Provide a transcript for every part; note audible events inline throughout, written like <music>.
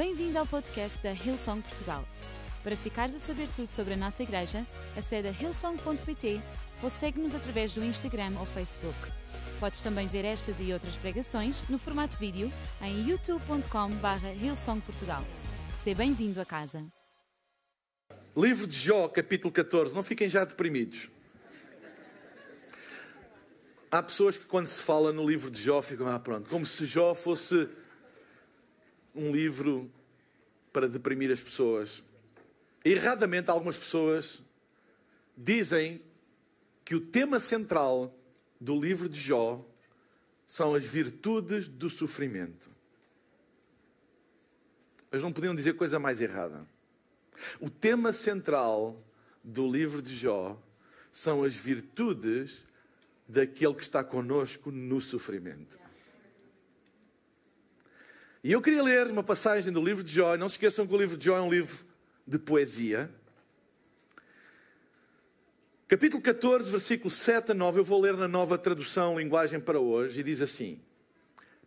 Bem-vindo ao podcast da Hillsong Portugal. Para ficares a saber tudo sobre a nossa igreja, acede a hillsong.pt ou segue-nos através do Instagram ou Facebook. Podes também ver estas e outras pregações no formato vídeo em youtube.com.br hillsongportugal. Seja bem-vindo a casa. Livro de Jó, capítulo 14. Não fiquem já deprimidos. Há pessoas que, quando se fala no livro de Jó, ficam, ah, pronto, como se Jó fosse um livro para deprimir as pessoas. Erradamente, algumas pessoas dizem que o tema central do livro de Jó são as virtudes do sofrimento. Mas não podiam dizer coisa mais errada. O tema central do livro de Jó são as virtudes daquele que está conosco no sofrimento. E eu queria ler uma passagem do livro de Jó. Não se esqueçam que o livro de Jó é um livro de poesia. Capítulo 14, versículo 7 a 9, eu vou ler na nova tradução, linguagem para hoje, e diz assim: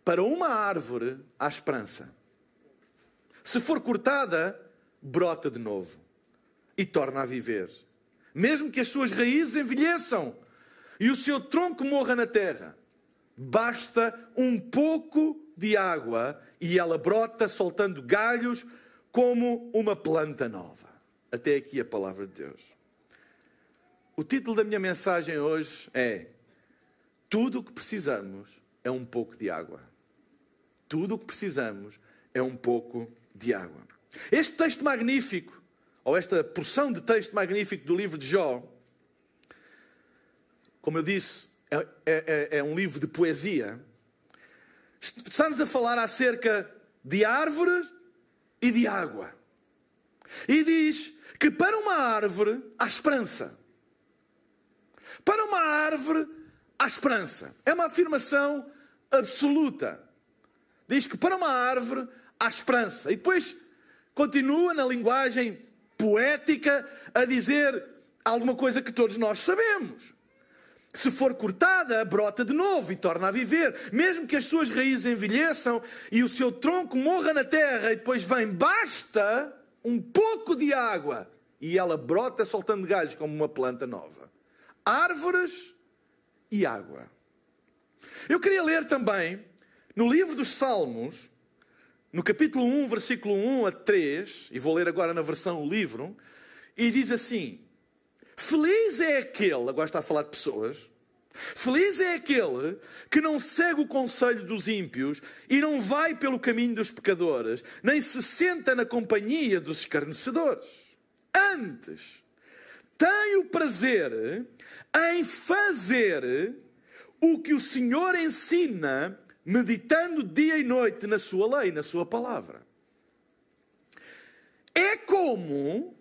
Para uma árvore há esperança. Se for cortada, brota de novo e torna a viver. Mesmo que as suas raízes envelheçam e o seu tronco morra na terra, basta um pouco de água e ela brota soltando galhos como uma planta nova. Até aqui a palavra de Deus. O título da minha mensagem hoje é: Tudo o que precisamos é um pouco de água. Tudo o que precisamos é um pouco de água. Este texto magnífico, ou esta porção de texto magnífico do livro de Jó, como eu disse, é, é, é, é um livro de poesia está-nos a falar acerca de árvores e de água. E diz que para uma árvore há esperança. Para uma árvore há esperança. É uma afirmação absoluta. Diz que para uma árvore há esperança. E depois continua na linguagem poética a dizer alguma coisa que todos nós sabemos. Se for cortada, brota de novo e torna a viver. Mesmo que as suas raízes envelheçam e o seu tronco morra na terra e depois vem, basta um pouco de água e ela brota soltando galhos como uma planta nova. Árvores e água. Eu queria ler também no livro dos Salmos, no capítulo 1, versículo 1 a 3, e vou ler agora na versão o livro, e diz assim: Feliz é aquele, agora está a falar de pessoas, feliz é aquele que não segue o conselho dos ímpios e não vai pelo caminho dos pecadores, nem se senta na companhia dos escarnecedores. Antes, tem o prazer em fazer o que o Senhor ensina, meditando dia e noite na sua lei, na sua palavra. É como,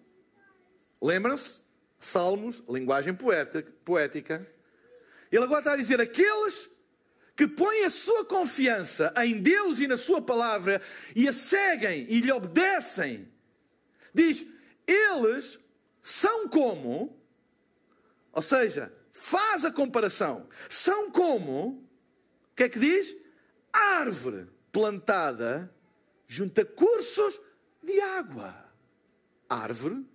lembram-se? Salmos, linguagem poética. Ele agora está a dizer: aqueles que põem a sua confiança em Deus e na Sua palavra e a seguem e lhe obedecem, diz: eles são como, ou seja, faz a comparação, são como, o que é que diz? Árvore plantada junto a cursos de água. Árvore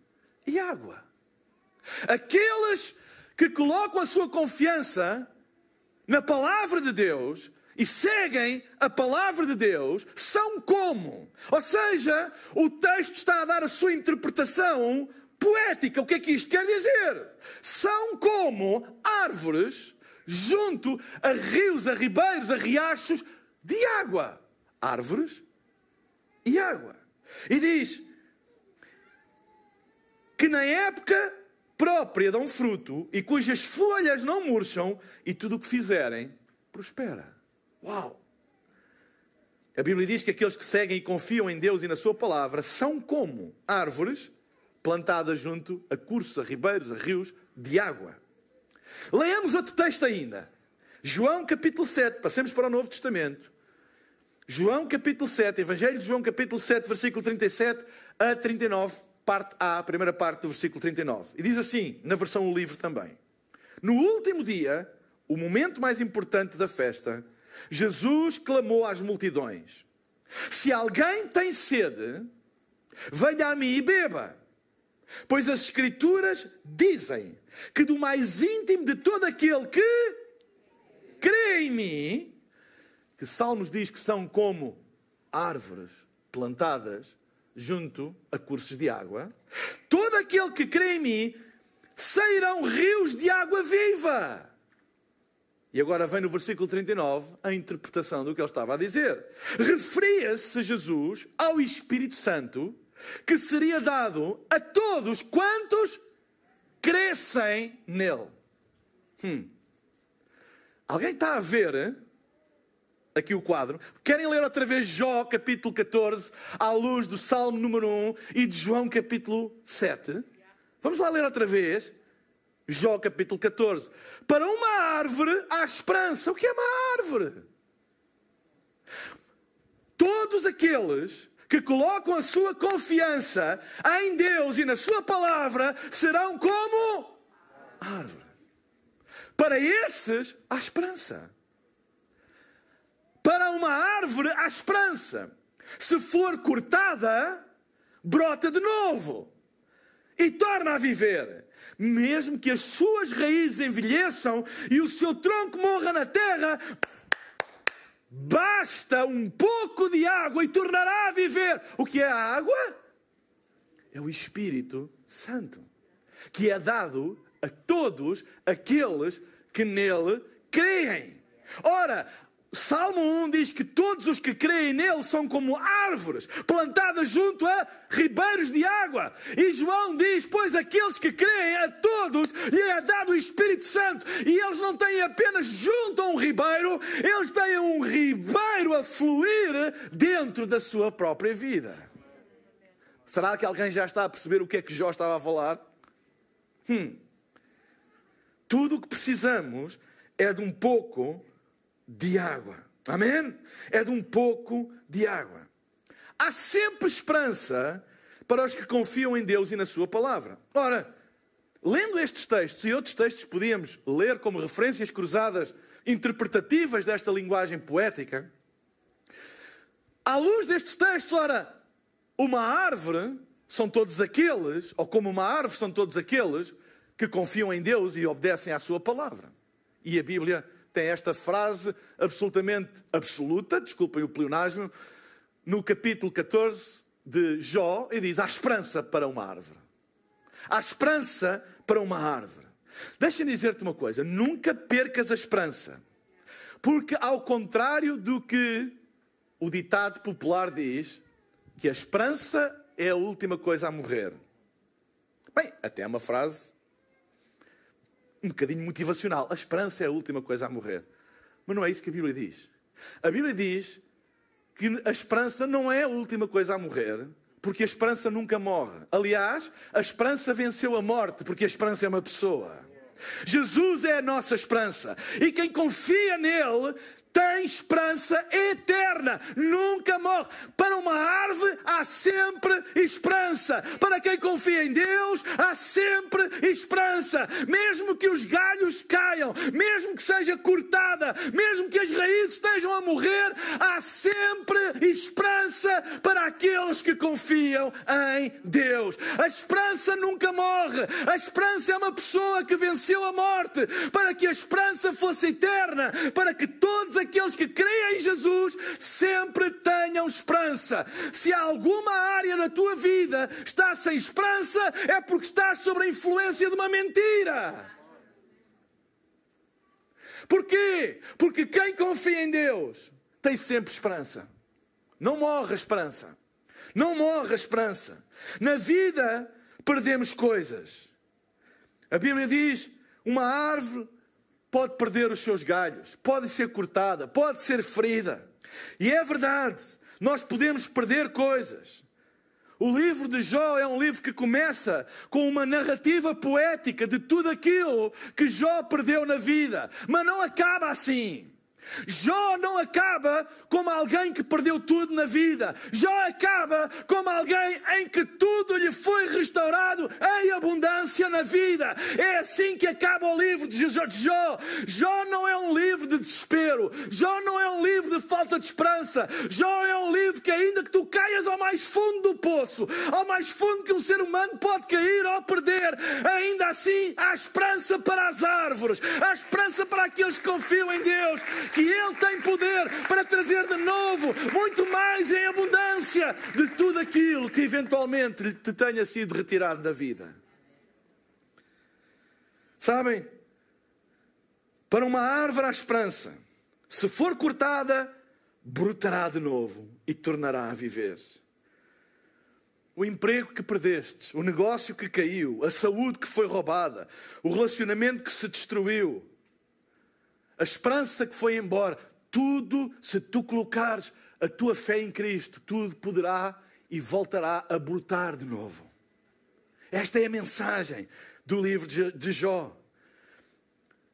e água. Aqueles que colocam a sua confiança na palavra de Deus e seguem a palavra de Deus são como? Ou seja, o texto está a dar a sua interpretação poética. O que é que isto quer dizer? São como árvores junto a rios, a ribeiros, a riachos de água. Árvores e água. E diz que na época própria dão fruto e cujas folhas não murcham, e tudo o que fizerem prospera. Uau! A Bíblia diz que aqueles que seguem e confiam em Deus e na Sua palavra são como árvores plantadas junto a cursos, a ribeiros, a rios de água. Leamos outro texto ainda. João capítulo 7, passemos para o Novo Testamento. João capítulo 7, Evangelho de João capítulo 7, versículo 37 a 39 parte A, primeira parte do versículo 39. E diz assim, na versão o livro também: No último dia, o momento mais importante da festa, Jesus clamou às multidões: Se alguém tem sede, venha a mim e beba. Pois as Escrituras dizem que do mais íntimo de todo aquele que crê em mim, que Salmos diz que são como árvores plantadas junto a cursos de água, todo aquele que crê em mim sairão rios de água viva. E agora vem no versículo 39 a interpretação do que ele estava a dizer. Referia-se Jesus ao Espírito Santo que seria dado a todos quantos crescem nele. Hum. Alguém está a ver? Aqui o quadro? Querem ler outra vez Jó, capítulo 14, à luz do Salmo número 1 e de João, capítulo 7? Vamos lá ler outra vez. Jó, capítulo 14. Para uma árvore há esperança. O que é uma árvore? Todos aqueles que colocam a sua confiança em Deus e na Sua palavra serão como árvore. Para esses há esperança. Para uma árvore há esperança. Se for cortada, brota de novo e torna a viver. Mesmo que as suas raízes envelheçam e o seu tronco morra na terra, Basta um pouco de água e tornará a viver. O que é a água? É o Espírito Santo, que é dado a todos aqueles que nele creem. Ora, Salmo 1 diz que todos os que creem nele são como árvores plantadas junto a ribeiros de água. E João diz: Pois aqueles que creem a todos lhe é dado o Espírito Santo. E eles não têm apenas junto a um ribeiro, eles têm um ribeiro a fluir dentro da sua própria vida. Será que alguém já está a perceber o que é que Jó estava a falar? Hum. Tudo o que precisamos é de um pouco de água. Amém? É de um pouco de água. Há sempre esperança para os que confiam em Deus e na Sua palavra. Ora, lendo estes textos e outros textos podíamos ler como referências cruzadas interpretativas desta linguagem poética, à luz destes textos, ora, uma árvore são todos aqueles, ou como uma árvore são todos aqueles que confiam em Deus e obedecem à Sua palavra. E a Bíblia tem esta frase absolutamente absoluta, desculpem o pleonasmo, no capítulo 14 de Jó, e diz: há esperança para uma árvore. Há esperança para uma árvore. Deixa-me dizer-te uma coisa: nunca percas a esperança. Porque, ao contrário do que o ditado popular diz, que a esperança é a última coisa a morrer. Bem, até é uma frase um bocadinho motivacional. A esperança é a última coisa a morrer. Mas não é isso que a Bíblia diz. A Bíblia diz que a esperança não é a última coisa a morrer, porque a esperança nunca morre. Aliás, a esperança venceu a morte, porque a esperança é uma pessoa. Jesus é a nossa esperança. E quem confia nele tem esperança eterna, nunca morre. Para uma árvore há sempre esperança. Para quem confia em Deus, há sempre esperança. Mesmo que os galhos caiam, mesmo que seja cortada, mesmo que as raízes estejam a morrer, há sempre esperança para aqueles que confiam em Deus. A esperança nunca morre. A esperança é uma pessoa que venceu a morte, para que a esperança fosse eterna, para que todos aqueles que creem em Jesus sempre tenham esperança. Se alguma área da tua vida está sem esperança, é porque estás sob a influência de uma mentira. Porquê? Porque quem confia em Deus tem sempre esperança. Não morre a esperança. Não morre a esperança. Na vida perdemos coisas. A Bíblia diz: uma árvore pode perder os seus galhos, pode ser cortada, pode ser ferida. E é verdade, nós podemos perder coisas. O livro de Jó é um livro que começa com uma narrativa poética de tudo aquilo que Jó perdeu na vida, mas não acaba assim. Jó não acaba como alguém que perdeu tudo na vida. Jó acaba como alguém em que tudo lhe foi restaurado em abundância na vida. É assim que acaba o livro de Jó. Jó não é um livro de desespero. Jó não é um livro de falta de esperança. Jó é um livro que, ainda que tu caias ao mais fundo do poço, ao mais fundo que um ser humano pode cair ou perder, ainda assim há esperança para as árvores, há esperança para aqueles que confiam em Deus que Ele tem poder para trazer de novo, muito mais em abundância, de tudo aquilo que eventualmente te tenha sido retirado da vida. Sabem? Para uma árvore há esperança. Se for cortada, brotará de novo e tornará a viver. O emprego que perdeste, o negócio que caiu, a saúde que foi roubada, o relacionamento que se destruiu, a esperança que foi embora, tudo, se tu colocares a tua fé em Cristo, tudo poderá e voltará a brotar de novo. Esta é a mensagem do livro de Jó.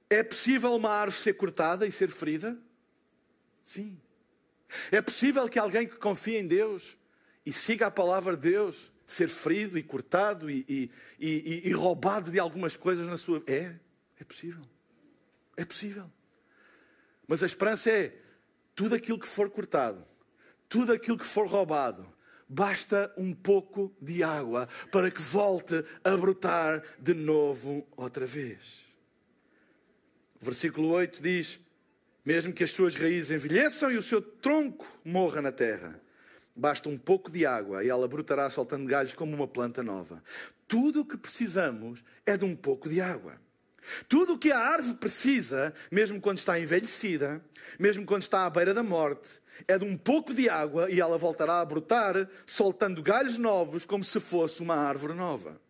É possível uma árvore ser cortada e ser ferida? Sim. É possível que alguém que confie em Deus e siga a palavra de Deus ser ferido e cortado e, e, e, e roubado de algumas coisas na sua. É, é possível. É possível. Mas a esperança é tudo aquilo que for cortado, tudo aquilo que for roubado, basta um pouco de água para que volte a brotar de novo outra vez. O versículo 8 diz: Mesmo que as suas raízes envelheçam e o seu tronco morra na terra, basta um pouco de água e ela brotará soltando galhos como uma planta nova. Tudo o que precisamos é de um pouco de água. Tudo o que a árvore precisa, mesmo quando está envelhecida, mesmo quando está à beira da morte, é de um pouco de água e ela voltará a brotar, soltando galhos novos como se fosse uma árvore nova.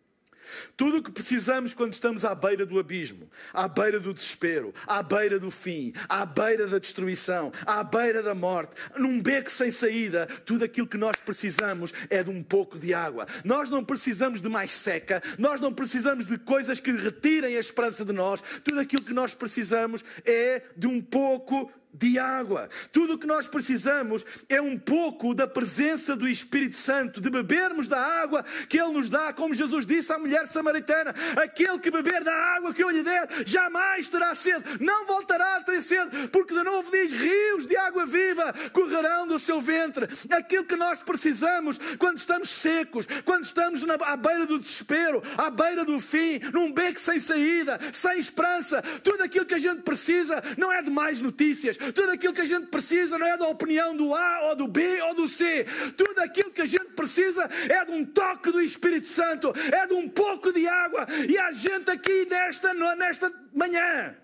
Tudo o que precisamos quando estamos à beira do abismo, à beira do desespero, à beira do fim, à beira da destruição, à beira da morte, num beco sem saída, tudo aquilo que nós precisamos é de um pouco de água. Nós não precisamos de mais seca, nós não precisamos de coisas que retirem a esperança de nós. Tudo aquilo que nós precisamos é de um pouco de água. Tudo o que nós precisamos é um pouco da presença do Espírito Santo, de bebermos da água que Ele nos dá, como Jesus disse à mulher samaritana: aquele que beber da água que eu lhe der, jamais terá sede, não voltará a ter sede, porque de novo diz: rios de água viva correrão do seu ventre. Aquilo que nós precisamos quando estamos secos, quando estamos na, à beira do desespero, à beira do fim, num beco sem saída, sem esperança, tudo aquilo que a gente precisa não é de mais notícias, tudo aquilo que a gente precisa não é da opinião do A ou do B ou do C. Tudo aquilo que a gente precisa é de um toque do Espírito Santo, é de um pouco de água. E há gente aqui nesta, nesta manhã.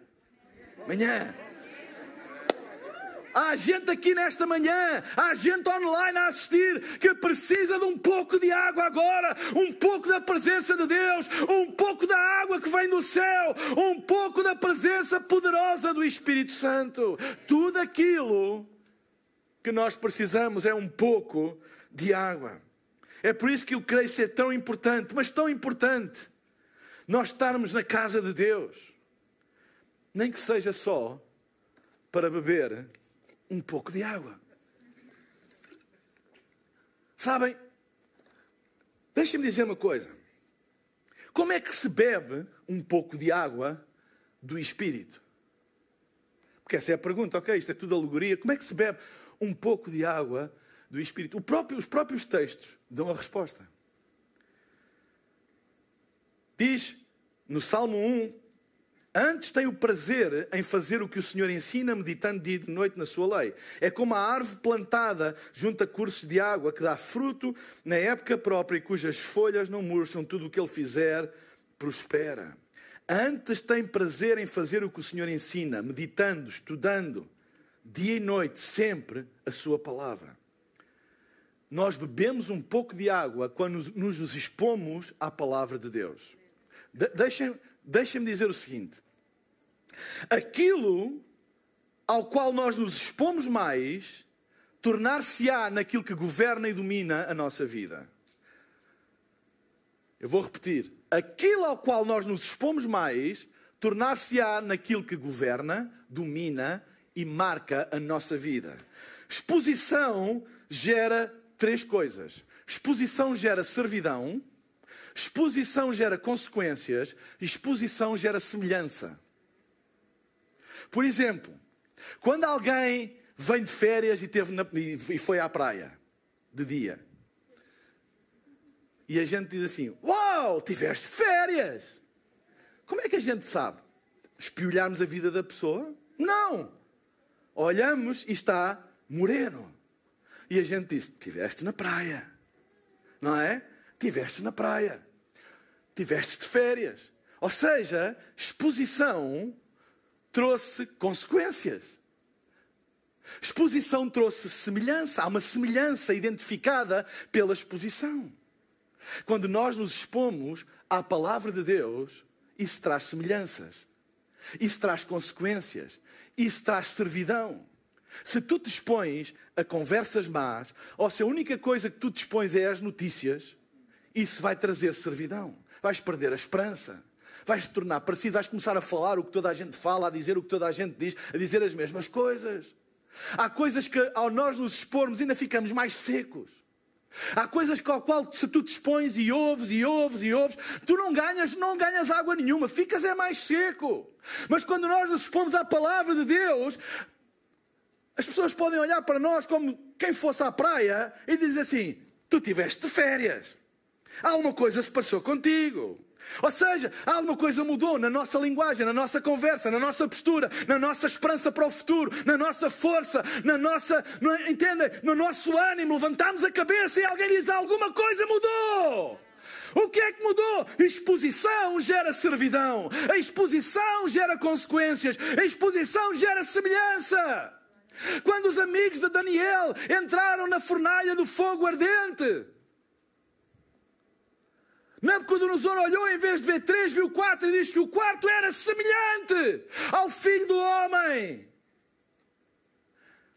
Manhã. Há gente aqui nesta manhã, há gente online a assistir que precisa de um pouco de água agora, um pouco da presença de Deus, um pouco da água que vem do céu, um pouco da presença poderosa do Espírito Santo. Tudo aquilo que nós precisamos é um pouco de água. É por isso que eu creio ser tão importante, mas tão importante, nós estarmos na casa de Deus, nem que seja só para beber um pouco de água. Sabem, deixem-me dizer uma coisa. Como é que se bebe um pouco de água do Espírito? Porque essa é a pergunta, ok? Isto é tudo alegoria. Como é que se bebe um pouco de água do Espírito? Próprio, os próprios textos dão a resposta. Diz no Salmo 1, Antes tem o prazer em fazer o que o Senhor ensina, meditando dia e de noite na sua lei. É como a árvore plantada junto a cursos de água, que dá fruto na época própria e cujas folhas não murcham, tudo o que ele fizer prospera. Antes tem prazer em fazer o que o Senhor ensina, meditando, estudando, dia e noite, sempre a sua palavra. Nós bebemos um pouco de água quando nos expomos à palavra de Deus. De deixem deixem-me dizer o seguinte: aquilo ao qual nós nos expomos mais, tornar-se-á naquilo que governa e domina a nossa vida. Eu vou repetir: aquilo ao qual nós nos expomos mais, tornar-se-á naquilo que governa, domina e marca a nossa vida. Exposição gera três coisas: exposição gera servidão, exposição gera consequências, exposição gera semelhança. Por exemplo, quando alguém vem de férias e, teve na, e foi à praia de dia, e a gente diz assim: Uau, tiveste férias! Como é que a gente sabe? Espiolharmos a vida da pessoa? Não! Olhamos e está moreno. E a gente diz: Tiveste na praia. Não é? Tiveste na praia. Tiveste de férias. Ou seja, exposição trouxe consequências. Exposição trouxe semelhança. Há uma semelhança identificada pela exposição. Quando nós nos expomos à palavra de Deus, isso traz semelhanças. Isso traz consequências. Isso traz servidão. Se tu te expões a conversas más, ou se a única coisa que tu te expões é as notícias, isso vai trazer servidão. Vais perder a esperança. Vais te tornar parecido, vais começar a falar o que toda a gente fala, a dizer o que toda a gente diz, a dizer as mesmas coisas. Há coisas que, ao nós nos expormos, ainda ficamos mais secos. Há coisas com a qual se tu te expões e ouves e ouves e ouves, tu não ganhas, não ganhas água nenhuma, ficas é mais seco. Mas quando nós nos expomos à palavra de Deus, as pessoas podem olhar para nós como quem fosse à praia e dizer assim: Tu tiveste férias. Alguma coisa se passou contigo. Ou seja, alguma coisa mudou na nossa linguagem, na nossa conversa, na nossa postura, na nossa esperança para o futuro, na nossa força, na nossa, no, entendem? No nosso ânimo. Levantamos a cabeça e alguém diz: alguma coisa mudou. O que é que mudou? Exposição gera servidão, a exposição gera consequências, a exposição gera semelhança. Quando os amigos de Daniel entraram na fornalha do fogo ardente, Nabucodonosor olhou, em vez de ver três, viu quatro e diz que o quarto era semelhante ao filho do homem.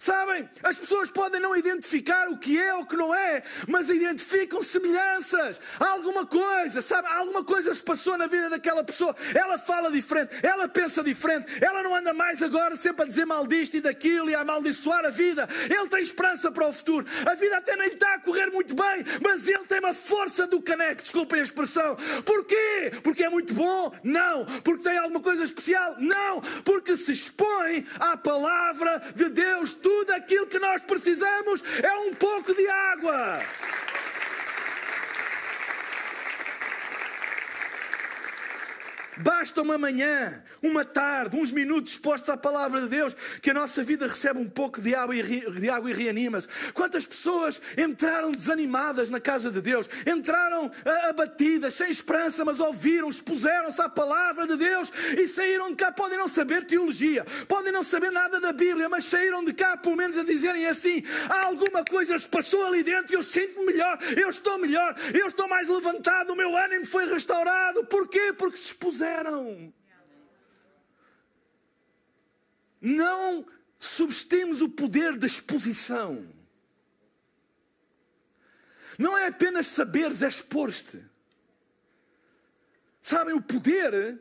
Sabem, as pessoas podem não identificar o que é ou o que não é, mas identificam semelhanças. Alguma coisa, sabe? Alguma coisa se passou na vida daquela pessoa. Ela fala diferente, ela pensa diferente, ela não anda mais agora sempre a dizer mal disto e daquilo e a amaldiçoar a vida. Ele tem esperança para o futuro. A vida até nem está a correr muito bem, mas ele tem uma força do caneco, desculpem a expressão. Porquê? Porque é muito bom? Não. Porque tem alguma coisa especial? Não. Porque se expõe à palavra de Deus. Tudo tudo aquilo que nós precisamos é um pouco de água. Basta uma manhã, uma tarde, uns minutos expostos à palavra de Deus, que a nossa vida recebe um pouco de água e, de água e reanima-se. Quantas pessoas entraram desanimadas na casa de Deus, entraram abatidas, sem esperança, mas ouviram, expuseram-se à palavra de Deus e saíram de cá. Podem não saber teologia, podem não saber nada da Bíblia, mas saíram de cá pelo menos a dizerem assim: há alguma coisa se passou ali dentro e eu sinto-me melhor, eu estou melhor, eu estou mais levantado, o meu ânimo foi restaurado. Porquê? Porque se expuseram fizeram. Não subestemos o poder da exposição. Não é apenas saberes, é expor-te. Sabem, o poder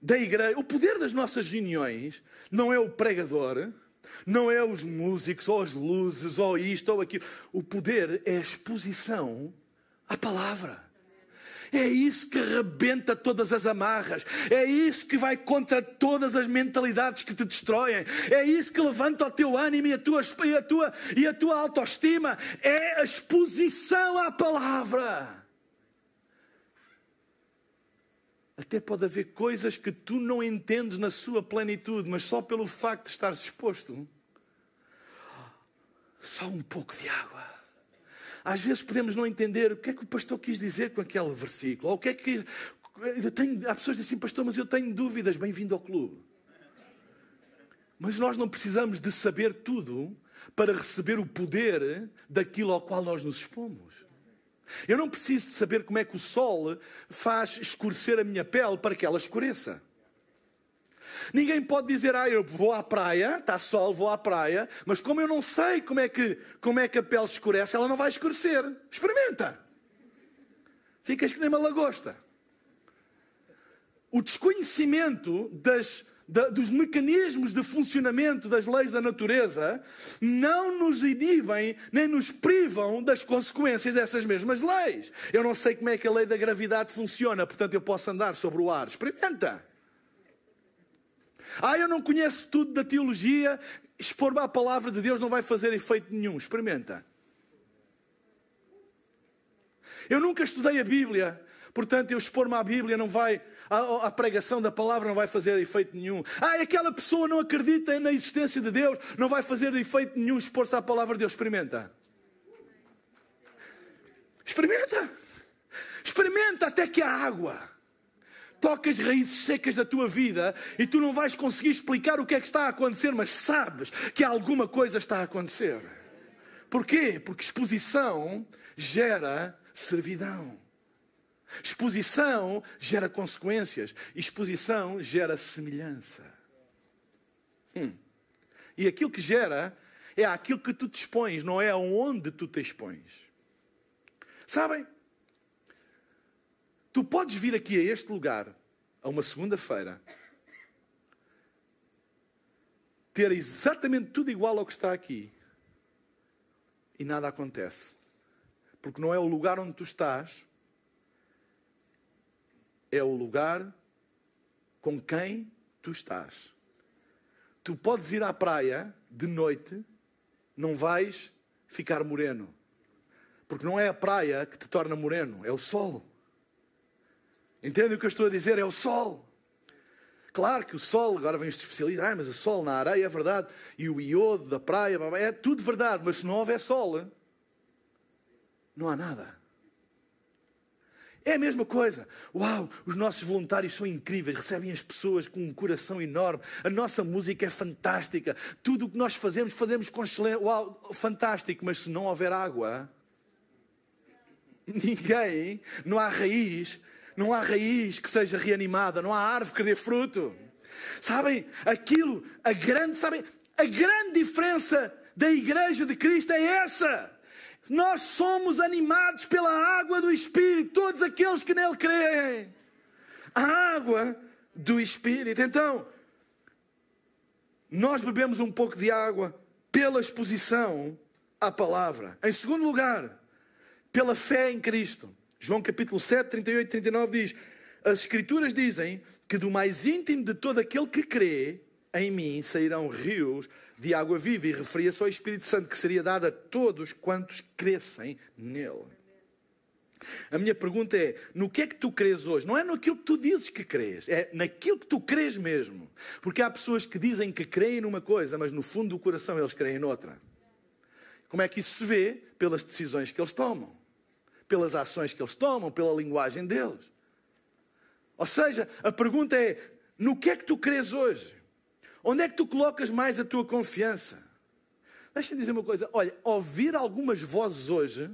da igreja, o poder das nossas reuniões, não é o pregador, não é os músicos, ou as luzes, ou isto, ou aquilo. O poder é a exposição à palavra. É isso que rebenta todas as amarras. É isso que vai contra todas as mentalidades que te destroem. É isso que levanta o teu ânimo e a tua, e a tua, e a tua autoestima. É a exposição à palavra. Até pode haver coisas que tu não entendes na sua plenitude, mas só pelo facto de estar exposto. Só um pouco de água às vezes podemos não entender o que é que o pastor quis dizer com aquele versículo, ou o que é que. Eu tenho, há pessoas que dizem assim, pastor, mas eu tenho dúvidas, bem-vindo ao clube. Mas nós não precisamos de saber tudo para receber o poder daquilo ao qual nós nos expomos. Eu não preciso de saber como é que o sol faz escurecer a minha pele para que ela escureça. Ninguém pode dizer, ah, eu vou à praia, está sol, vou à praia, mas como eu não sei como é que, como é que a pele escurece, ela não vai escurecer. Experimenta. Ficas que nem uma lagosta. O desconhecimento das, da, dos mecanismos de funcionamento das leis da natureza não nos inibem nem nos privam das consequências dessas mesmas leis. Eu não sei como é que a lei da gravidade funciona, portanto eu posso andar sobre o ar. Experimenta. Ah, eu não conheço tudo da teologia, expor a palavra de Deus não vai fazer efeito nenhum. Experimenta. Eu nunca estudei a Bíblia, portanto eu expor-me à Bíblia não vai a, a, pregação da palavra não vai fazer efeito nenhum. Ah, aquela pessoa não acredita na existência de Deus, não vai fazer efeito nenhum expor-se à palavra de Deus. Experimenta. Experimenta. Experimenta até que a água toca as raízes secas da tua vida e tu não vais conseguir explicar o que é que está a acontecer, mas sabes que alguma coisa está a acontecer. Porquê? Porque exposição gera servidão. Exposição gera consequências. Exposição gera semelhança. Hum. E aquilo que gera é aquilo que tu te expões, não é aonde tu te expões. Sabem? Tu podes vir aqui a este lugar, a uma segunda-feira, ter exatamente tudo igual ao que está aqui e nada acontece. Porque não é o lugar onde tu estás é o lugar com quem tu estás. Tu podes ir à praia de noite, não vais ficar moreno. Porque não é a praia que te torna moreno, é o sol. Entende o que eu estou a dizer? É o sol. Claro que o sol, agora vem os especialistas, ah, mas o sol na areia é verdade, e o iodo da praia, é tudo verdade, mas se não houver sol, não há nada. É a mesma coisa. Uau, os nossos voluntários são incríveis, recebem as pessoas com um coração enorme. A nossa música é fantástica. Tudo o que nós fazemos, fazemos com excelência. Uau, fantástico, mas se não houver água, ninguém, não há raiz, não há raiz que seja reanimada, não há árvore que dê fruto. Sabem, aquilo, a grande, sabem, a grande diferença da igreja de Cristo é essa. Nós somos animados pela água do Espírito, todos aqueles que nele creem. A água do Espírito. Então, nós bebemos um pouco de água pela exposição à palavra. Em segundo lugar, pela fé em Cristo. João capítulo 7, 38 e 39 diz: As Escrituras dizem que do mais íntimo de todo aquele que crê em mim sairão rios de água viva e referia-se ao Espírito Santo que seria dado a todos quantos crescem nele. A minha pergunta é: no que é que tu crês hoje? Não é naquilo que tu dizes que crês, é naquilo que tu crês mesmo. Porque há pessoas que dizem que creem numa coisa, mas no fundo do coração eles creem noutra. Como é que isso se vê? Pelas decisões que eles tomam, pelas ações que eles tomam, pela linguagem deles. Ou seja, a pergunta é: no que é que tu crês hoje? Onde é que tu colocas mais a tua confiança? Deixa-me dizer uma coisa: olha, ouvir algumas vozes hoje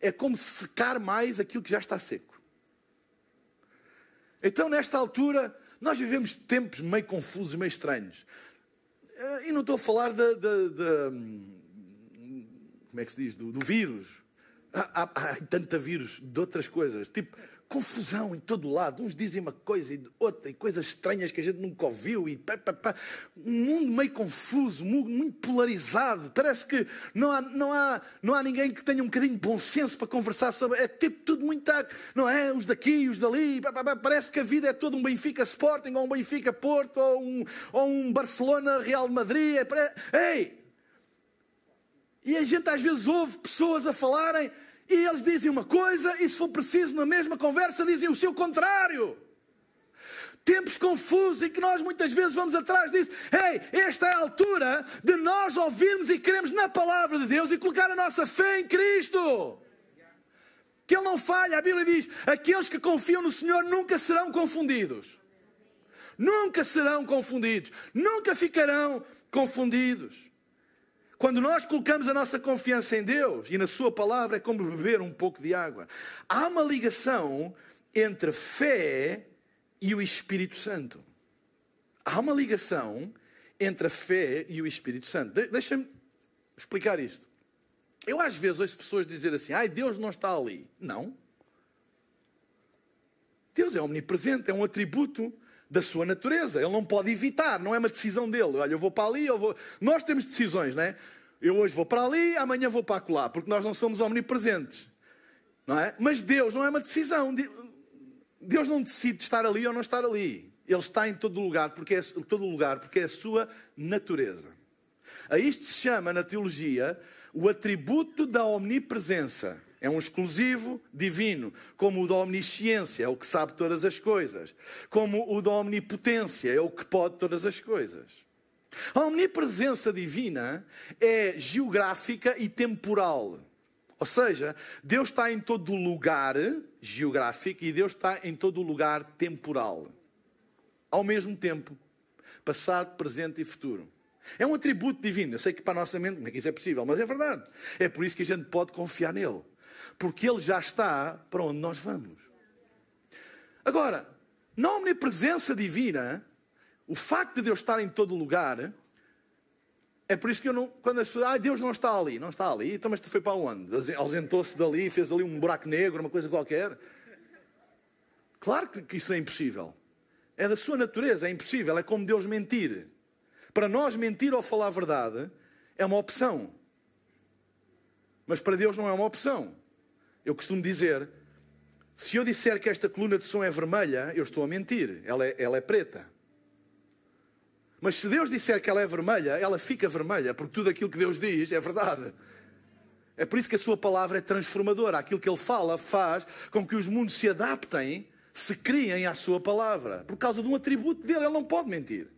é como secar mais aquilo que já está seco. Então, nesta altura, nós vivemos tempos meio confusos, meio estranhos. Eh, e não estou a falar de, de como é que se diz? Do, do vírus. Há, há, há tanta vírus de outras coisas. Tipo, confusão em todo lado. Uns dizem uma coisa e outra, e coisas estranhas que a gente nunca ouviu, e pá, pá, pá. um mundo meio confuso, muito polarizado. Parece que não há, não, há, não há ninguém que tenha um bocadinho de bom senso para conversar sobre. É tipo tudo muito. Não é? Os daqui, os dali. Pá, pá, Parece que a vida é todo um Benfica Sporting, ou um Benfica Porto, ou um, ou um Barcelona Real Madrid. É, ei! E a gente às vezes ouve pessoas a falarem e eles dizem uma coisa, e se for preciso, na mesma conversa, dizem o seu contrário. Tempos confusos em que nós muitas vezes vamos atrás disso. Ei, esta é a altura de nós ouvirmos e queremos na palavra de Deus e colocar a nossa fé em Cristo. Que Ele não falha. A Bíblia diz: aqueles que confiam no Senhor nunca serão confundidos. Nunca serão confundidos. Nunca ficarão confundidos. Quando nós colocamos a nossa confiança em Deus e na Sua palavra, é como beber um pouco de água. Há uma ligação entre fé e o Espírito Santo. Há uma ligação entre a fé e o Espírito Santo. De Deixa-me explicar isto. Eu às vezes ouço pessoas dizer assim: ai, Deus não está ali. Não. Deus é omnipresente, é um atributo da sua natureza. Ele não pode evitar, não é uma decisão dele. Olha, eu vou para ali, eu vou. Nós temos decisões, não é? Eu hoje vou para ali, amanhã vou para lá, porque nós não somos omnipresentes. Não é? Mas Deus não é uma decisão. Deus não decide estar ali ou não estar ali. Ele está em todo lugar porque é, todo lugar porque é a sua natureza. A isto se chama na teologia o atributo da omnipresença. É um exclusivo divino, como o da omnisciência, é o que sabe todas as coisas, como o da omnipotência, é o que pode todas as coisas. A omnipresença divina é geográfica e temporal. Ou seja, Deus está em todo lugar geográfico e Deus está em todo lugar temporal. Ao mesmo tempo. Passado, presente e futuro. É um atributo divino. Eu sei que para a nossa mente não é que isso é possível, mas é verdade. É por isso que a gente pode confiar nele porque Ele já está para onde nós vamos. Agora, na omnipresença divina, o facto de Deus estar em todo lugar, é por isso que eu não. Quando as pessoas. Ah, Deus não está ali. Não está ali. Então, mas foi para onde? Ausentou-se dali, fez ali um buraco negro, uma coisa qualquer. Claro que isso é impossível. É da sua natureza, é impossível. É como Deus mentir. Para nós, mentir ou falar a verdade é uma opção. Mas para Deus não é uma opção. Eu costumo dizer: se eu disser que esta coluna de som é vermelha, eu estou a mentir, ela é, ela é preta. Mas se Deus disser que ela é vermelha, ela fica vermelha, porque tudo aquilo que Deus diz é verdade. É por isso que a sua palavra é transformadora. Aquilo que ele fala faz com que os mundos se adaptem, se criem à sua palavra, por causa de um atributo dele. Ele não pode mentir.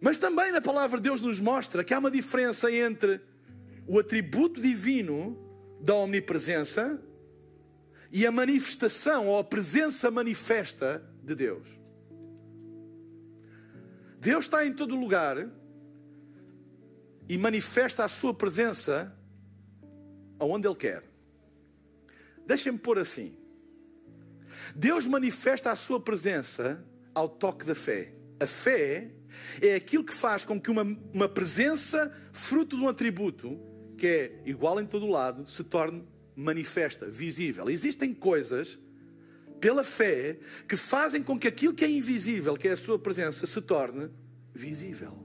Mas também na palavra de Deus nos mostra que há uma diferença entre o atributo divino da omnipresença e a manifestação ou a presença manifesta de Deus. Deus está em todo lugar e manifesta a sua presença aonde Ele quer. Deixem-me pôr assim. Deus manifesta a sua presença ao toque da fé. A fé é aquilo que faz com que uma, uma presença, fruto de um atributo, que é igual em todo lado, se torne manifesta, visível. Existem coisas, pela fé, que fazem com que aquilo que é invisível, que é a sua presença, se torne visível.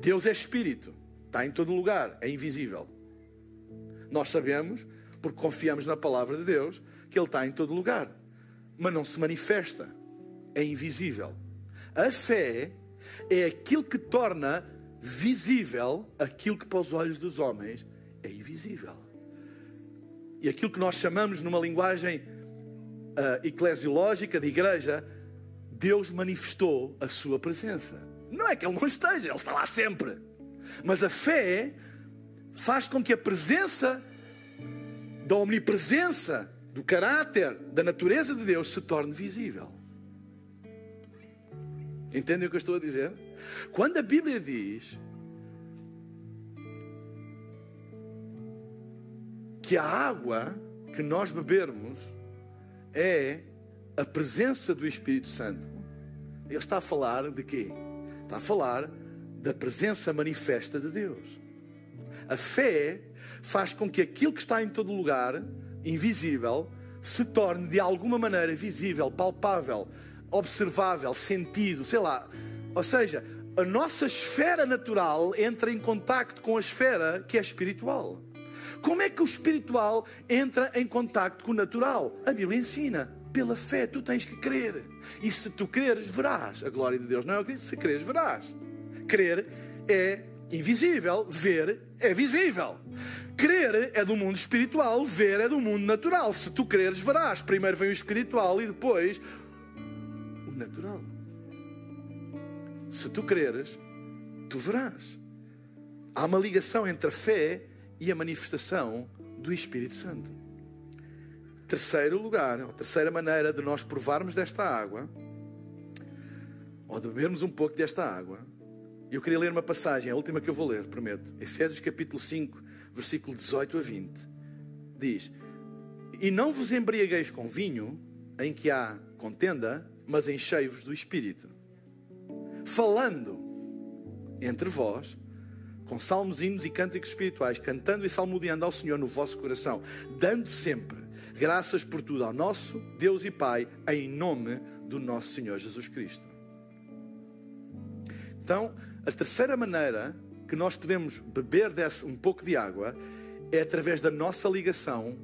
Deus é espírito, está em todo lugar, é invisível. Nós sabemos, porque confiamos na palavra de Deus, que Ele está em todo lugar, mas não se manifesta, é invisível. A fé é aquilo que torna visível aquilo que para os olhos dos homens é invisível. E aquilo que nós chamamos numa linguagem uh, eclesiológica de igreja, Deus manifestou a sua presença. Não é que Ele não esteja, Ele está lá sempre. Mas a fé faz com que a presença da omnipresença, do caráter, da natureza de Deus se torne visível. Entendem o que eu estou a dizer? Quando a Bíblia diz que a água que nós bebermos é a presença do Espírito Santo, ele está a falar de quê? Está a falar da presença manifesta de Deus. A fé faz com que aquilo que está em todo lugar, invisível, se torne de alguma maneira visível, palpável, observável, sentido, sei lá, ou seja, a nossa esfera natural entra em contacto com a esfera que é espiritual. Como é que o espiritual entra em contacto com o natural? A Bíblia ensina. Pela fé, tu tens que crer. E se tu creres, verás. A glória de Deus não é o que diz. Se creres, verás. Crer é invisível, ver é visível. Crer é do mundo espiritual, ver é do mundo natural. Se tu creres, verás. Primeiro vem o espiritual e depois o natural. Se tu creres, tu verás. Há uma ligação entre a fé e a manifestação do Espírito Santo. Terceiro lugar, a terceira maneira de nós provarmos desta água, ou de bebermos um pouco desta água, eu queria ler uma passagem, a última que eu vou ler, prometo. Efésios capítulo 5, versículo 18 a 20. Diz: E não vos embriagueis com vinho, em que há contenda, mas enchei-vos do Espírito falando entre vós, com salmos, hinos e cânticos espirituais, cantando e salmodiando ao Senhor no vosso coração, dando sempre Graças por tudo ao nosso Deus e Pai, em nome do nosso Senhor Jesus Cristo. Então, a terceira maneira que nós podemos beber desse, um pouco de água é através da nossa ligação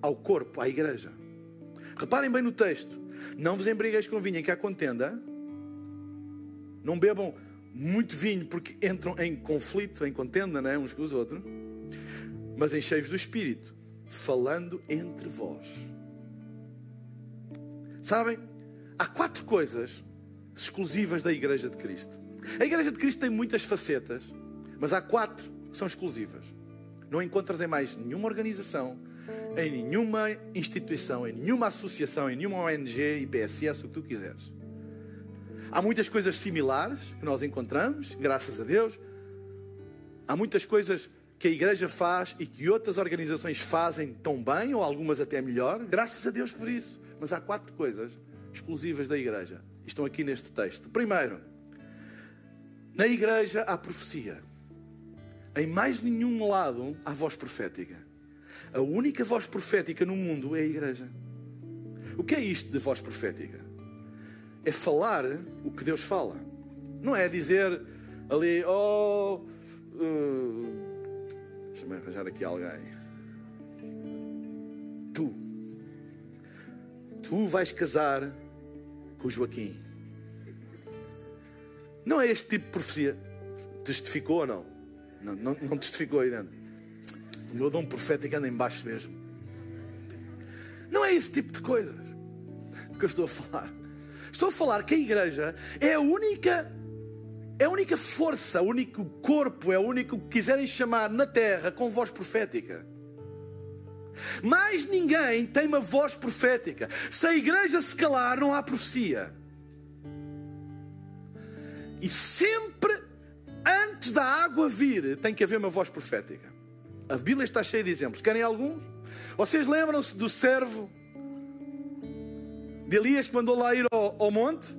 ao corpo, à igreja. Reparem bem no texto: não vos embrigueis com vinho em que há contenda, não bebam muito vinho porque entram em conflito, em contenda, né, uns com os outros, mas encheios do Espírito, falando entre vós. Sabem, há quatro coisas exclusivas da Igreja de Cristo. A Igreja de Cristo tem muitas facetas, mas há quatro que são exclusivas. Não encontras em mais nenhuma organização, em nenhuma instituição, em nenhuma associação, em nenhuma ONG, IPSS, o que tu quiseres. Há muitas coisas similares que nós encontramos, graças a Deus. Há muitas coisas que a igreja faz e que outras organizações fazem tão bem, ou algumas até melhor, graças a Deus por isso. Mas há quatro coisas exclusivas da igreja. Estão aqui neste texto. Primeiro, na igreja há profecia. Em mais nenhum lado há voz profética. A única voz profética no mundo é a igreja. O que é isto de voz profética? É falar o que Deus fala. Não é dizer ali, oh. Uh, Deixa-me arranjar aqui alguém. Tu. Tu vais casar com Joaquim. Não é este tipo de profecia. Testificou ou não? Não, não, não testificou aí dentro. O meu dom profético anda em baixo mesmo. Não é esse tipo de coisas que eu estou a falar. Estou a falar que a igreja é a única é a única força, o único corpo, é o único que quiserem chamar na terra com voz profética. Mais ninguém tem uma voz profética. Se a igreja se calar, não há profecia. E sempre antes da água vir, tem que haver uma voz profética. A Bíblia está cheia de exemplos. Querem alguns? Vocês lembram-se do servo de Elias que mandou lá ir ao, ao monte?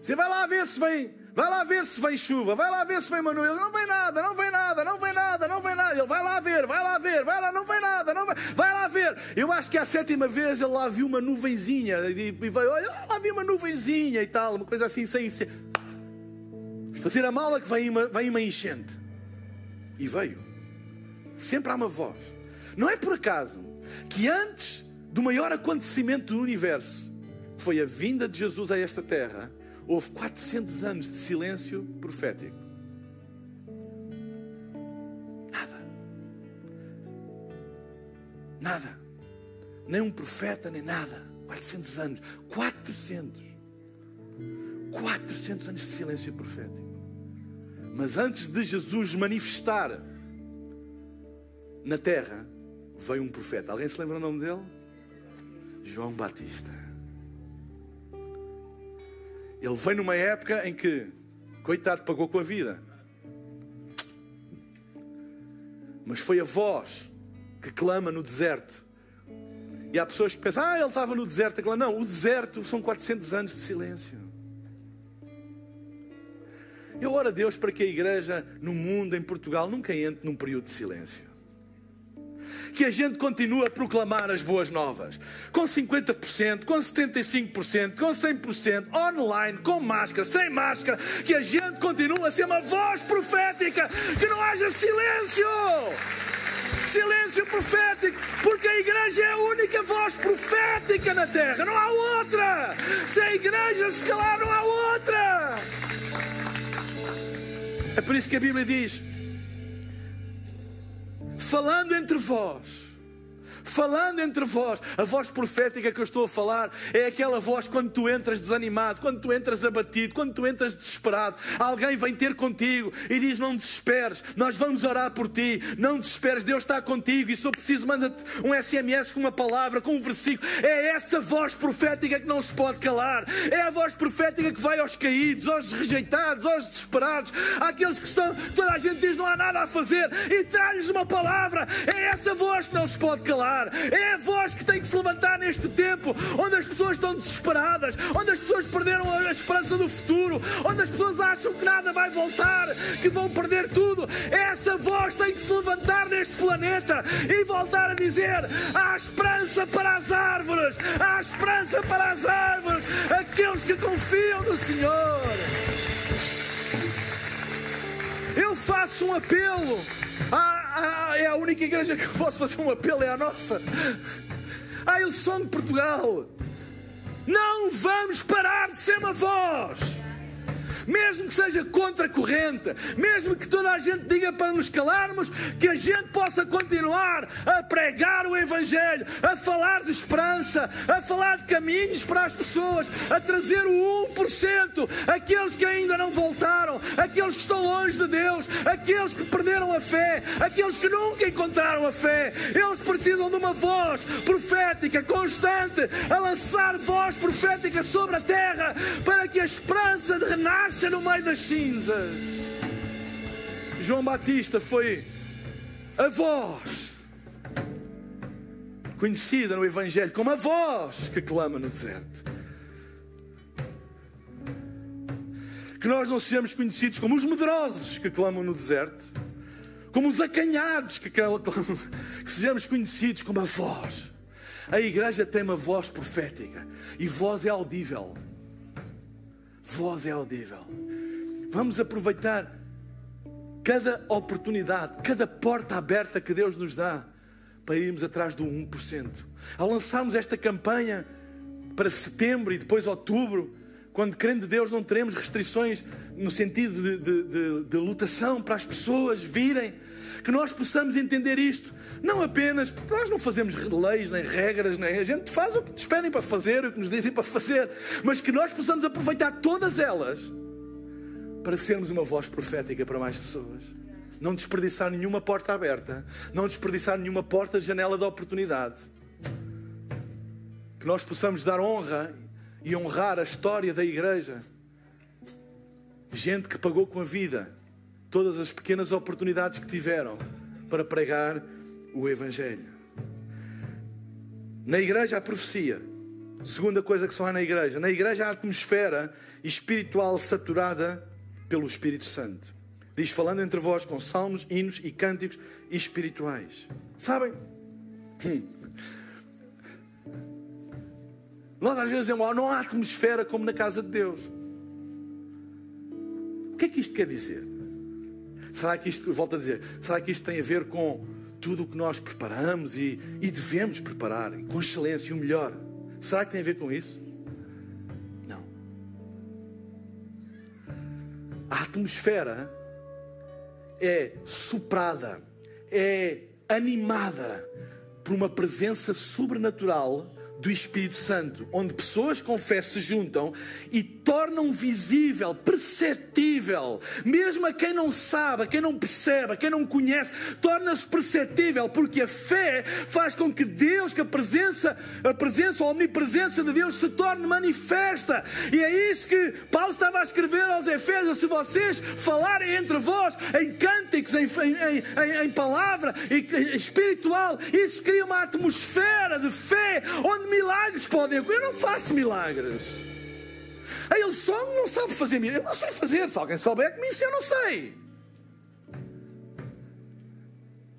Você vai lá ver se vem, vai lá ver se vem chuva, vai lá ver se vem Manuel. Não vem nada, não vem nada, não vem nada, não vem nada. Ele vai lá ver, vai lá ver, vai lá, não vem nada, não vem, vai lá ver. Eu acho que a sétima vez ele lá viu uma nuvenzinha e, e veio, olha, lá vi uma nuvenzinha e tal, uma coisa assim sem ser. Fazer a mala que vem uma, vem uma enchente. E veio. Sempre há uma voz. Não é por acaso que antes do maior acontecimento do universo, que foi a vinda de Jesus a esta terra, houve 400 anos de silêncio profético. Nada. Nada. Nem um profeta, nem nada. 400 anos. 400. 400 anos de silêncio profético. Mas antes de Jesus manifestar na terra, veio um profeta. Alguém se lembra o nome dele? João Batista. Ele veio numa época em que, coitado, pagou com a vida. Mas foi a voz que clama no deserto. E há pessoas que pensam, ah, ele estava no deserto. Não, o deserto são 400 anos de silêncio. Eu oro a Deus para que a igreja no mundo, em Portugal, nunca entre num período de silêncio que a gente continue a proclamar as boas novas. Com 50%, com 75%, com 100%, online, com máscara, sem máscara, que a gente continue a ser uma voz profética, que não haja silêncio. Silêncio profético, porque a igreja é a única voz profética na terra, não há outra. Se a igreja se calar, não há outra. É por isso que a Bíblia diz: falando entre vós falando entre vós. A voz profética que eu estou a falar é aquela voz quando tu entras desanimado, quando tu entras abatido, quando tu entras desesperado. Alguém vem ter contigo e diz: Não desesperes, nós vamos orar por ti. Não desesperes, Deus está contigo. E se eu preciso, manda-te um SMS com uma palavra, com um versículo. É essa voz profética que não se pode calar. É a voz profética que vai aos caídos, aos rejeitados, aos desesperados, àqueles que estão, toda a gente diz: Não há nada a fazer e traz-lhes uma palavra. É essa voz que não se pode calar. É a voz que tem que se levantar neste tempo, onde as pessoas estão desesperadas, onde as pessoas perderam a esperança do futuro, onde as pessoas acham que nada vai voltar, que vão perder tudo. Essa voz tem que se levantar neste planeta e voltar a dizer: há esperança para as árvores, há esperança para as árvores, aqueles que confiam no Senhor. Eu faço um apelo. Ah, ah, é a única igreja que eu posso fazer um apelo, é a nossa. Ah, eu sou de Portugal. Não vamos parar de ser uma voz mesmo que seja contra a corrente, mesmo que toda a gente diga para nos calarmos, que a gente possa continuar a pregar o Evangelho, a falar de esperança, a falar de caminhos para as pessoas, a trazer o 1%, aqueles que ainda não voltaram, aqueles que estão longe de Deus, aqueles que perderam a fé, aqueles que nunca encontraram a fé. Eles precisam de uma voz profética constante, a lançar voz profética sobre a terra, para que a esperança renasça marcha no meio das cinzas. João Batista foi a voz conhecida no Evangelho como a voz que clama no deserto. Que nós não sejamos conhecidos como os medrosos que clamam no deserto, como os acanhados que clamam, <laughs> que sejamos conhecidos como a voz. A igreja tem uma voz profética e voz é audível voz é audível. Vamos aproveitar cada oportunidade, cada porta aberta que Deus nos dá para irmos atrás do 1%. Ao lançarmos esta campanha para setembro e depois outubro, quando crendo Deus não teremos restrições no sentido de, de, de, de lutação para as pessoas virem, que nós possamos entender isto não apenas, porque nós não fazemos leis nem regras, nem a gente faz o que nos pedem para fazer, o que nos dizem para fazer, mas que nós possamos aproveitar todas elas para sermos uma voz profética para mais pessoas. Não desperdiçar nenhuma porta aberta, não desperdiçar nenhuma porta, janela de oportunidade. Que nós possamos dar honra e honrar a história da igreja. Gente que pagou com a vida todas as pequenas oportunidades que tiveram para pregar o Evangelho. Na igreja, a profecia. Segunda coisa que só há na igreja. Na igreja, a atmosfera espiritual saturada pelo Espírito Santo. Diz: falando entre vós com salmos, hinos e cânticos espirituais. Sabem? Nós às vezes dizemos: não há atmosfera como na casa de Deus. O que é que isto quer dizer? Será que isto, volto a dizer, será que isto tem a ver com tudo o que nós preparamos e, e devemos preparar com excelência o melhor. Será que tem a ver com isso? Não. A atmosfera é soprada, é animada por uma presença sobrenatural do Espírito Santo, onde pessoas com fé se juntam e tornam visível, perceptível, mesmo a quem não sabe, a quem não percebe, a quem não conhece, torna-se perceptível, porque a fé faz com que Deus, que a presença, a presença, a omnipresença de Deus se torne manifesta. E é isso que Paulo estava a escrever aos Efésios: se vocês falarem entre vós em cânticos, em, em, em, em palavra espiritual, isso cria uma atmosfera de fé onde milagres podem Eu não faço milagres. Aí ele só não sabe fazer milagres. Eu não sei fazer. Se alguém souber ensina, eu não sei.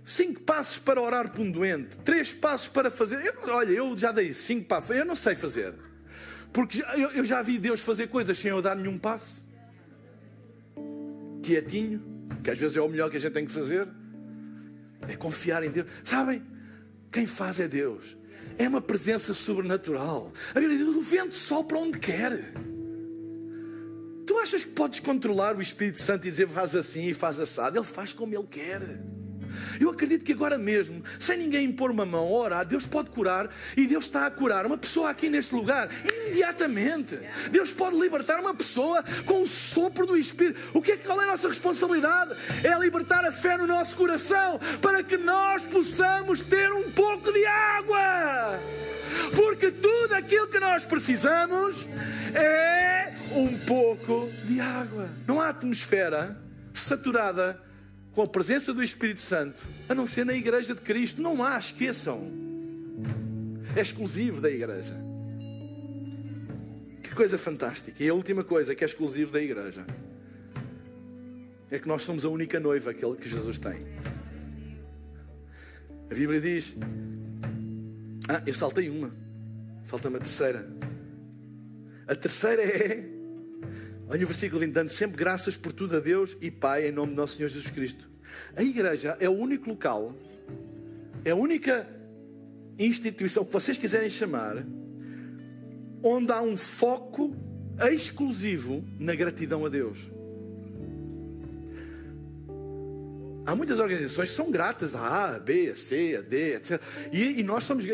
Cinco passos para orar por um doente. Três passos para fazer. Eu, olha, eu já dei cinco passos. Eu não sei fazer. Porque eu, eu já vi Deus fazer coisas sem eu dar nenhum passo. Quietinho. Que às vezes é o melhor que a gente tem que fazer. É confiar em Deus. Sabem? Quem faz é Deus é uma presença sobrenatural. A Bíblia diz: o vento sopra onde quer. Tu achas que podes controlar o Espírito Santo e dizer faz assim e faz assado? Ele faz como ele quer. Eu acredito que agora mesmo, sem ninguém impor uma mão, orar, Deus pode curar e Deus está a curar uma pessoa aqui neste lugar imediatamente. Deus pode libertar uma pessoa com o sopro do Espírito. O que é qual é a nossa responsabilidade? É libertar a fé no nosso coração para que nós possamos ter um pouco de água. Porque tudo aquilo que nós precisamos é um pouco de água. Não há atmosfera saturada com a presença do Espírito Santo, a não ser na igreja de Cristo. Não há, esqueçam. É exclusivo da igreja. Que coisa fantástica. E a última coisa que é exclusivo da igreja é que nós somos a única noiva que Jesus tem. A Bíblia diz: Ah, eu saltei uma, falta-me a terceira. A terceira é Olha o versículo 20, dando sempre graças por tudo a Deus e Pai, em nome de nosso Senhor Jesus Cristo. A igreja é o único local, é a única instituição que vocês quiserem chamar, onde há um foco exclusivo na gratidão a Deus. Há muitas organizações que são gratas a A, B, a C, a D, etc. E, e nós somos,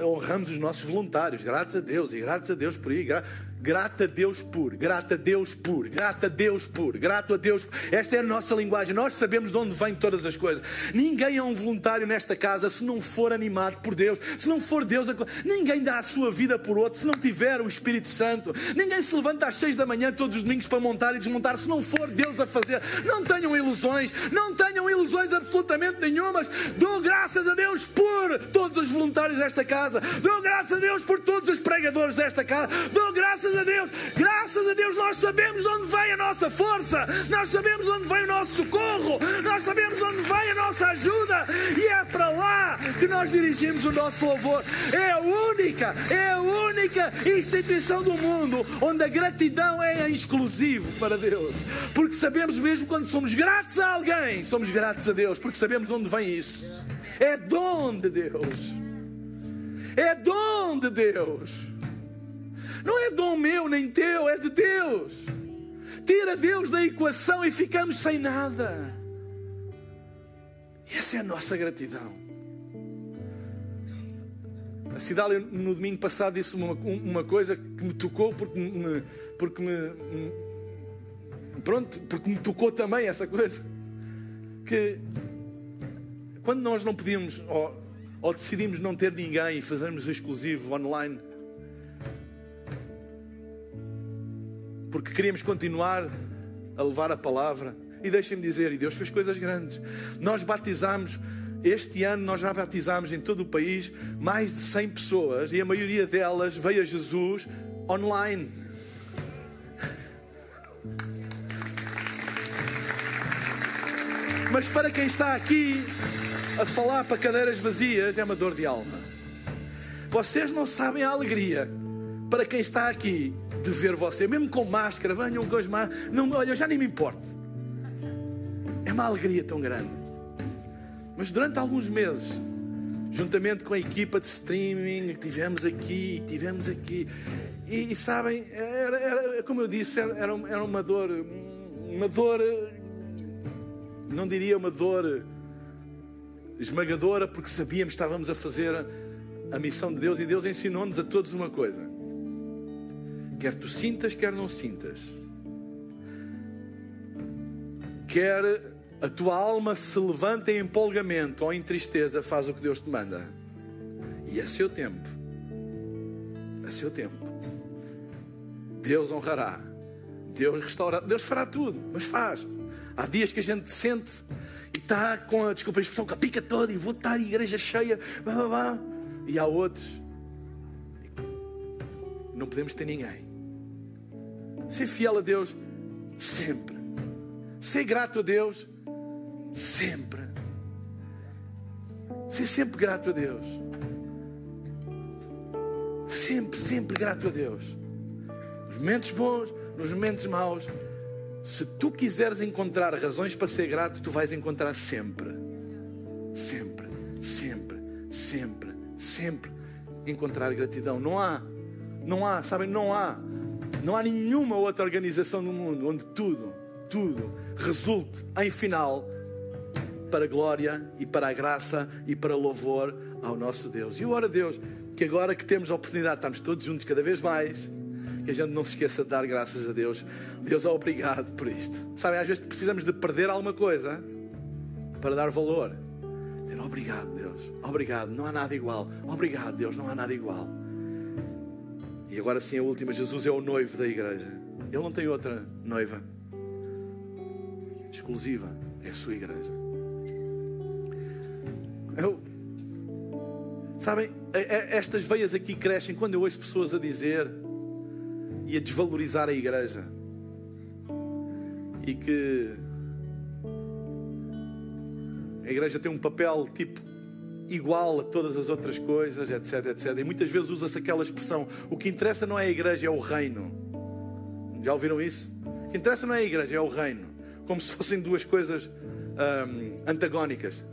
honramos os nossos voluntários, graças a Deus, e graças a Deus por aí. Gra Grata a Deus por, grata a Deus por, grata a Deus por, grato a Deus. Por. Esta é a nossa linguagem. Nós sabemos de onde vêm todas as coisas. Ninguém é um voluntário nesta casa se não for animado por Deus, se não for Deus. Ninguém dá a sua vida por outro se não tiver o Espírito Santo. Ninguém se levanta às seis da manhã todos os domingos para montar e desmontar se não for Deus a fazer. Não tenham ilusões, não tenham ilusões absolutamente nenhumas. Dou graças a Deus por todos os voluntários desta casa. Dou graças a Deus por todos os pregadores desta casa. Dou graças graças a Deus, graças a Deus nós sabemos de onde vem a nossa força, nós sabemos de onde vem o nosso socorro, nós sabemos de onde vem a nossa ajuda e é para lá que nós dirigimos o nosso louvor. É a única, é a única instituição do mundo onde a gratidão é exclusivo para Deus, porque sabemos mesmo quando somos gratos a alguém, somos gratos a Deus, porque sabemos de onde vem isso. É dom de Deus. É dom de Deus. Não é dom meu nem teu, é de Deus. Tira Deus da equação e ficamos sem nada. Essa é a nossa gratidão. A Cidália, no domingo passado, disse uma, uma coisa que me tocou porque me, porque me. Pronto, porque me tocou também essa coisa. Que quando nós não podíamos, ou, ou decidimos não ter ninguém e fazermos exclusivo online, porque queríamos continuar a levar a palavra. E deixem-me dizer, e Deus fez coisas grandes. Nós batizamos, este ano nós já batizamos em todo o país mais de 100 pessoas e a maioria delas veio a Jesus online. Mas para quem está aqui a falar para cadeiras vazias é uma dor de alma. Vocês não sabem a alegria para quem está aqui de ver você, mesmo com máscara, venham com as máscaras. Não, olha, eu já nem me importo. É uma alegria tão grande. Mas durante alguns meses, juntamente com a equipa de streaming, tivemos aqui, tivemos aqui. E, e sabem, era, era, como eu disse, era, era uma dor, uma dor, não diria uma dor esmagadora, porque sabíamos que estávamos a fazer a missão de Deus e Deus ensinou-nos a todos uma coisa Quer tu sintas, quer não sintas. Quer a tua alma se levante em empolgamento ou em tristeza, faz o que Deus te manda. E é seu tempo. É seu tempo. Deus honrará. Deus restaura. Deus fará tudo, mas faz. Há dias que a gente sente e está com a, desculpa a expressão, com a pica toda e vou estar a igreja cheia. Blá, blá, blá. E há outros. Não podemos ter ninguém. Ser fiel a Deus sempre. Ser grato a Deus sempre. Ser sempre grato a Deus. Sempre, sempre grato a Deus. Nos momentos bons, nos momentos maus. Se tu quiseres encontrar razões para ser grato, tu vais encontrar sempre. Sempre, sempre, sempre, sempre encontrar gratidão. Não há, não há, sabem, não há não há nenhuma outra organização no mundo onde tudo, tudo resulte em final para a glória e para a graça e para louvor ao nosso Deus. E eu oro a Deus que agora que temos a oportunidade de estarmos todos juntos cada vez mais, que a gente não se esqueça de dar graças a Deus. Deus é obrigado por isto. Sabem, às vezes precisamos de perder alguma coisa para dar valor. Dizer obrigado, Deus. Obrigado, não há nada igual. Obrigado, Deus, não há nada igual. E agora sim, a última: Jesus é o noivo da igreja. Ele não tem outra noiva exclusiva. é a sua igreja. Eu, sabem, estas veias aqui crescem quando eu ouço pessoas a dizer e a desvalorizar a igreja. E que a igreja tem um papel tipo igual a todas as outras coisas, etc, etc. E muitas vezes usa-se aquela expressão: o que interessa não é a igreja, é o reino. Já ouviram isso? O que interessa não é a igreja, é o reino. Como se fossem duas coisas hum, antagónicas.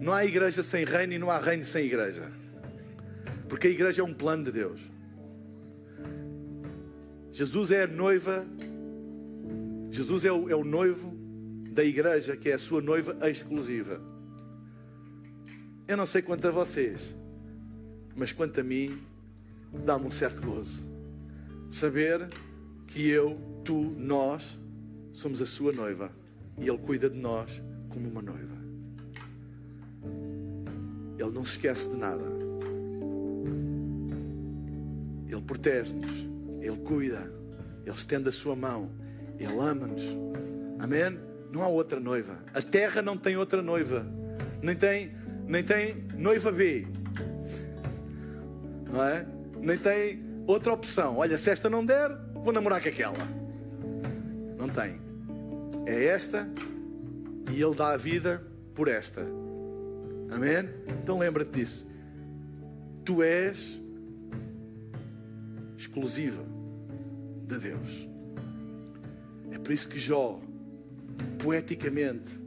Não há igreja sem reino e não há reino sem igreja. Porque a igreja é um plano de Deus. Jesus é a noiva, Jesus é o, é o noivo da igreja, que é a sua noiva exclusiva. Eu não sei quanto a vocês, mas quanto a mim, dá-me um certo gozo. Saber que eu, tu, nós, somos a sua noiva e Ele cuida de nós como uma noiva. Ele não se esquece de nada. Ele protege-nos, Ele cuida, Ele estende a sua mão, Ele ama-nos. Amém? Não há outra noiva. A terra não tem outra noiva. Nem tem nem tem noiva B, não é? Nem tem outra opção. Olha, se esta não der, vou namorar com aquela. Não tem. É esta e Ele dá a vida por esta. Amém? Então lembra-te disso. Tu és exclusiva de Deus. É por isso que Jó, poeticamente,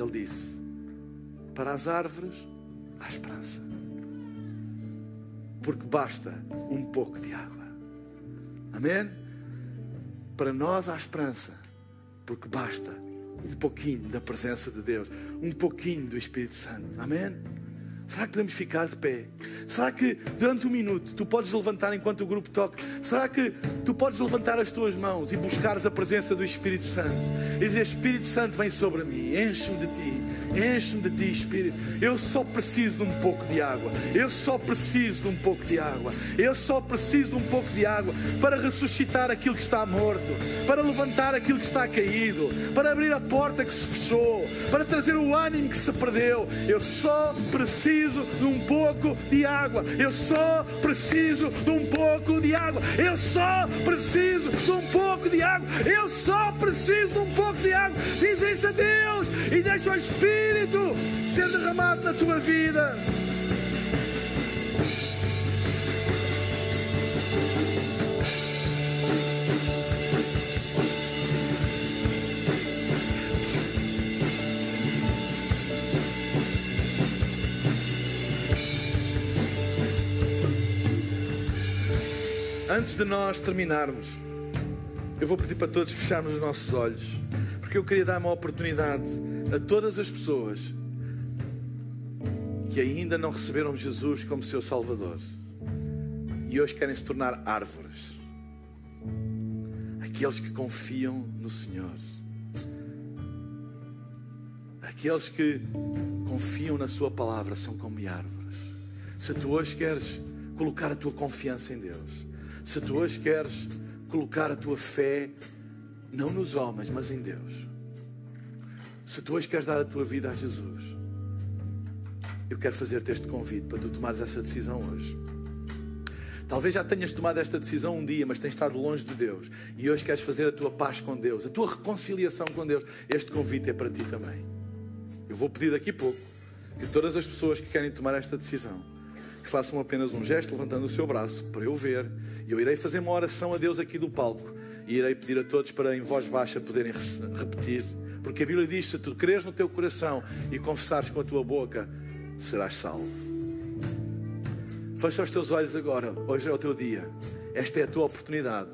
ele disse: Para as árvores há esperança, porque basta um pouco de água. Amém? Para nós há esperança, porque basta um pouquinho da presença de Deus, um pouquinho do Espírito Santo. Amém? Será que podemos ficar de pé? Será que durante um minuto tu podes levantar enquanto o grupo toca? Será que tu podes levantar as tuas mãos e buscares a presença do Espírito Santo? E dizer: Espírito Santo, vem sobre mim, enche-me de ti. Enche-me de ti, Espírito. Eu só preciso de um pouco de água. Eu só preciso de um pouco de água. Eu só preciso de um pouco de água para ressuscitar aquilo que está morto, para levantar aquilo que está caído, para abrir a porta que se fechou, para trazer o ânimo que se perdeu. Eu só preciso de um pouco de água. Eu só preciso de um pouco de água. Eu só preciso de um pouco de água. Eu só preciso de um pouco de água. Diz isso a Deus e deixa o Espírito Espírito ser derramado na tua vida. Antes de nós terminarmos, eu vou pedir para todos fecharmos os nossos olhos, porque eu queria dar uma oportunidade a todas as pessoas que ainda não receberam Jesus como seu Salvador e hoje querem se tornar árvores. Aqueles que confiam no Senhor. Aqueles que confiam na Sua palavra são como árvores. Se tu hoje queres colocar a tua confiança em Deus, se tu hoje queres colocar a tua fé, não nos homens, mas em Deus se tu hoje queres dar a tua vida a Jesus, eu quero fazer-te este convite para tu tomares essa decisão hoje. Talvez já tenhas tomado esta decisão um dia, mas tens estado longe de Deus e hoje queres fazer a tua paz com Deus, a tua reconciliação com Deus. Este convite é para ti também. Eu vou pedir daqui a pouco que todas as pessoas que querem tomar esta decisão que façam apenas um gesto levantando o seu braço para eu ver e eu irei fazer uma oração a Deus aqui do palco e irei pedir a todos para em voz baixa poderem repetir porque a Bíblia diz: se tu creres no teu coração e confessares com a tua boca, serás salvo. Fecha os teus olhos agora. Hoje é o teu dia. Esta é a tua oportunidade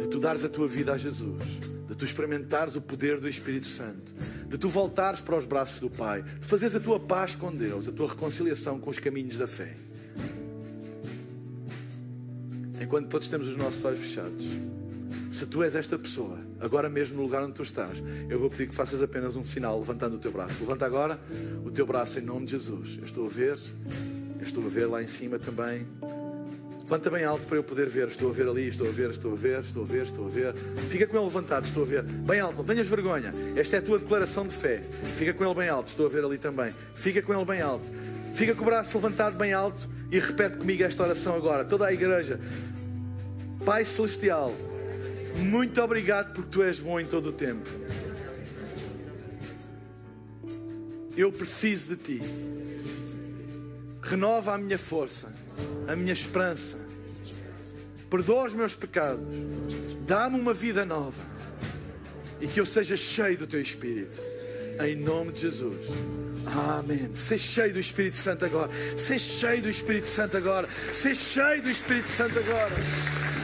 de tu dares a tua vida a Jesus, de tu experimentares o poder do Espírito Santo, de tu voltares para os braços do Pai, de fazeres a tua paz com Deus, a tua reconciliação com os caminhos da fé. Enquanto todos temos os nossos olhos fechados. Se tu és esta pessoa, agora mesmo no lugar onde tu estás, eu vou pedir que faças apenas um sinal levantando o teu braço. Levanta agora o teu braço em nome de Jesus. Eu estou a ver, eu estou a ver lá em cima também. Levanta bem alto para eu poder ver. Estou a ver ali, estou a ver, estou a ver, estou a ver, estou a ver. Fica com ele levantado, estou a ver. Bem alto, não tenhas vergonha. Esta é a tua declaração de fé. Fica com ele bem alto, estou a ver ali também. Fica com ele bem alto. Fica com o braço levantado bem alto e repete comigo esta oração agora. Toda a igreja. Pai Celestial, muito obrigado porque tu és bom em todo o tempo. Eu preciso de ti. Renova a minha força, a minha esperança. Perdoa os meus pecados. Dá-me uma vida nova. E que eu seja cheio do teu Espírito. Em nome de Jesus. Amém. Seja cheio do Espírito Santo agora. Seja cheio do Espírito Santo agora. Seja cheio do Espírito Santo agora.